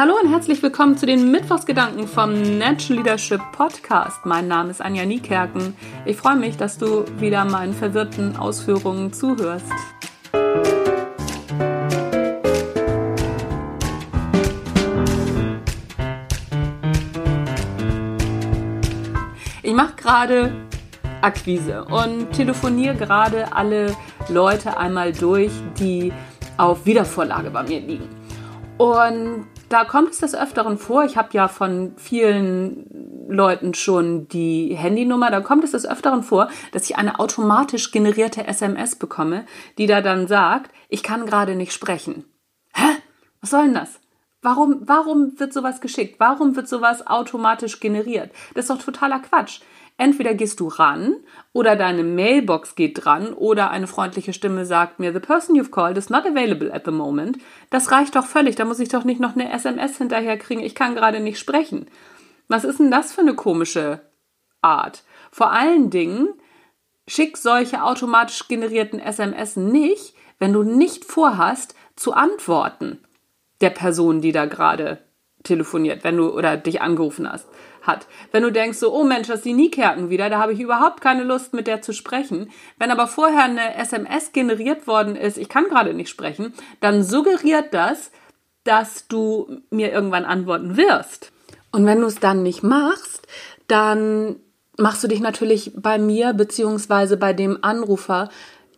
Hallo und herzlich willkommen zu den Mittwochsgedanken vom Natural Leadership Podcast. Mein Name ist Anja Niekerken. Ich freue mich, dass du wieder meinen verwirrten Ausführungen zuhörst. Ich mache gerade Akquise und telefoniere gerade alle Leute einmal durch, die auf Wiedervorlage bei mir liegen. Und da kommt es des Öfteren vor, ich habe ja von vielen Leuten schon die Handynummer, da kommt es des Öfteren vor, dass ich eine automatisch generierte SMS bekomme, die da dann sagt, ich kann gerade nicht sprechen. Hä? Was soll denn das? Warum, warum wird sowas geschickt? Warum wird sowas automatisch generiert? Das ist doch totaler Quatsch. Entweder gehst du ran oder deine Mailbox geht dran oder eine freundliche Stimme sagt mir, the person you've called is not available at the moment. Das reicht doch völlig. Da muss ich doch nicht noch eine SMS hinterher kriegen. Ich kann gerade nicht sprechen. Was ist denn das für eine komische Art? Vor allen Dingen, schick solche automatisch generierten SMS nicht, wenn du nicht vorhast, zu antworten der Person, die da gerade telefoniert, wenn du oder dich angerufen hast hat. Wenn du denkst so, oh Mensch, das ist die Niekerken wieder, da habe ich überhaupt keine Lust mit der zu sprechen. Wenn aber vorher eine SMS generiert worden ist, ich kann gerade nicht sprechen, dann suggeriert das, dass du mir irgendwann antworten wirst. Und wenn du es dann nicht machst, dann machst du dich natürlich bei mir beziehungsweise bei dem Anrufer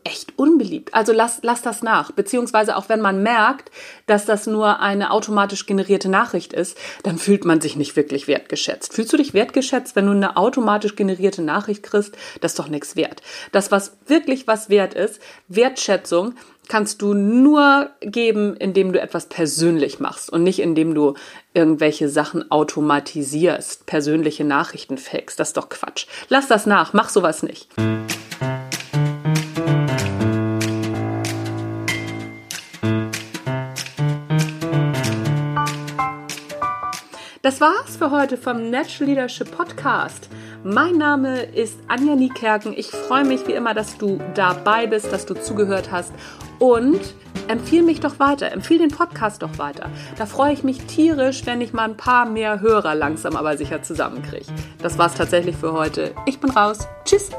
echt unbeliebt. Also lass, lass das nach. Beziehungsweise auch wenn man merkt, dass das nur eine automatisch generierte Nachricht ist, dann fühlt man sich nicht wirklich wertgeschätzt. Fühlst du dich wertgeschätzt, wenn du eine automatisch generierte Nachricht kriegst? Das ist doch nichts wert. Das, was wirklich was wert ist, Wertschätzung, kannst du nur geben, indem du etwas persönlich machst und nicht indem du irgendwelche Sachen automatisierst, persönliche Nachrichten fakest. Das ist doch Quatsch. Lass das nach, mach sowas nicht. Das war's für heute vom Natural Leadership Podcast. Mein Name ist Anja Niekerken. Ich freue mich wie immer, dass du dabei bist, dass du zugehört hast und empfehle mich doch weiter, empfehle den Podcast doch weiter. Da freue ich mich tierisch, wenn ich mal ein paar mehr Hörer langsam aber sicher zusammenkriege. Das war's tatsächlich für heute. Ich bin raus. Tschüss.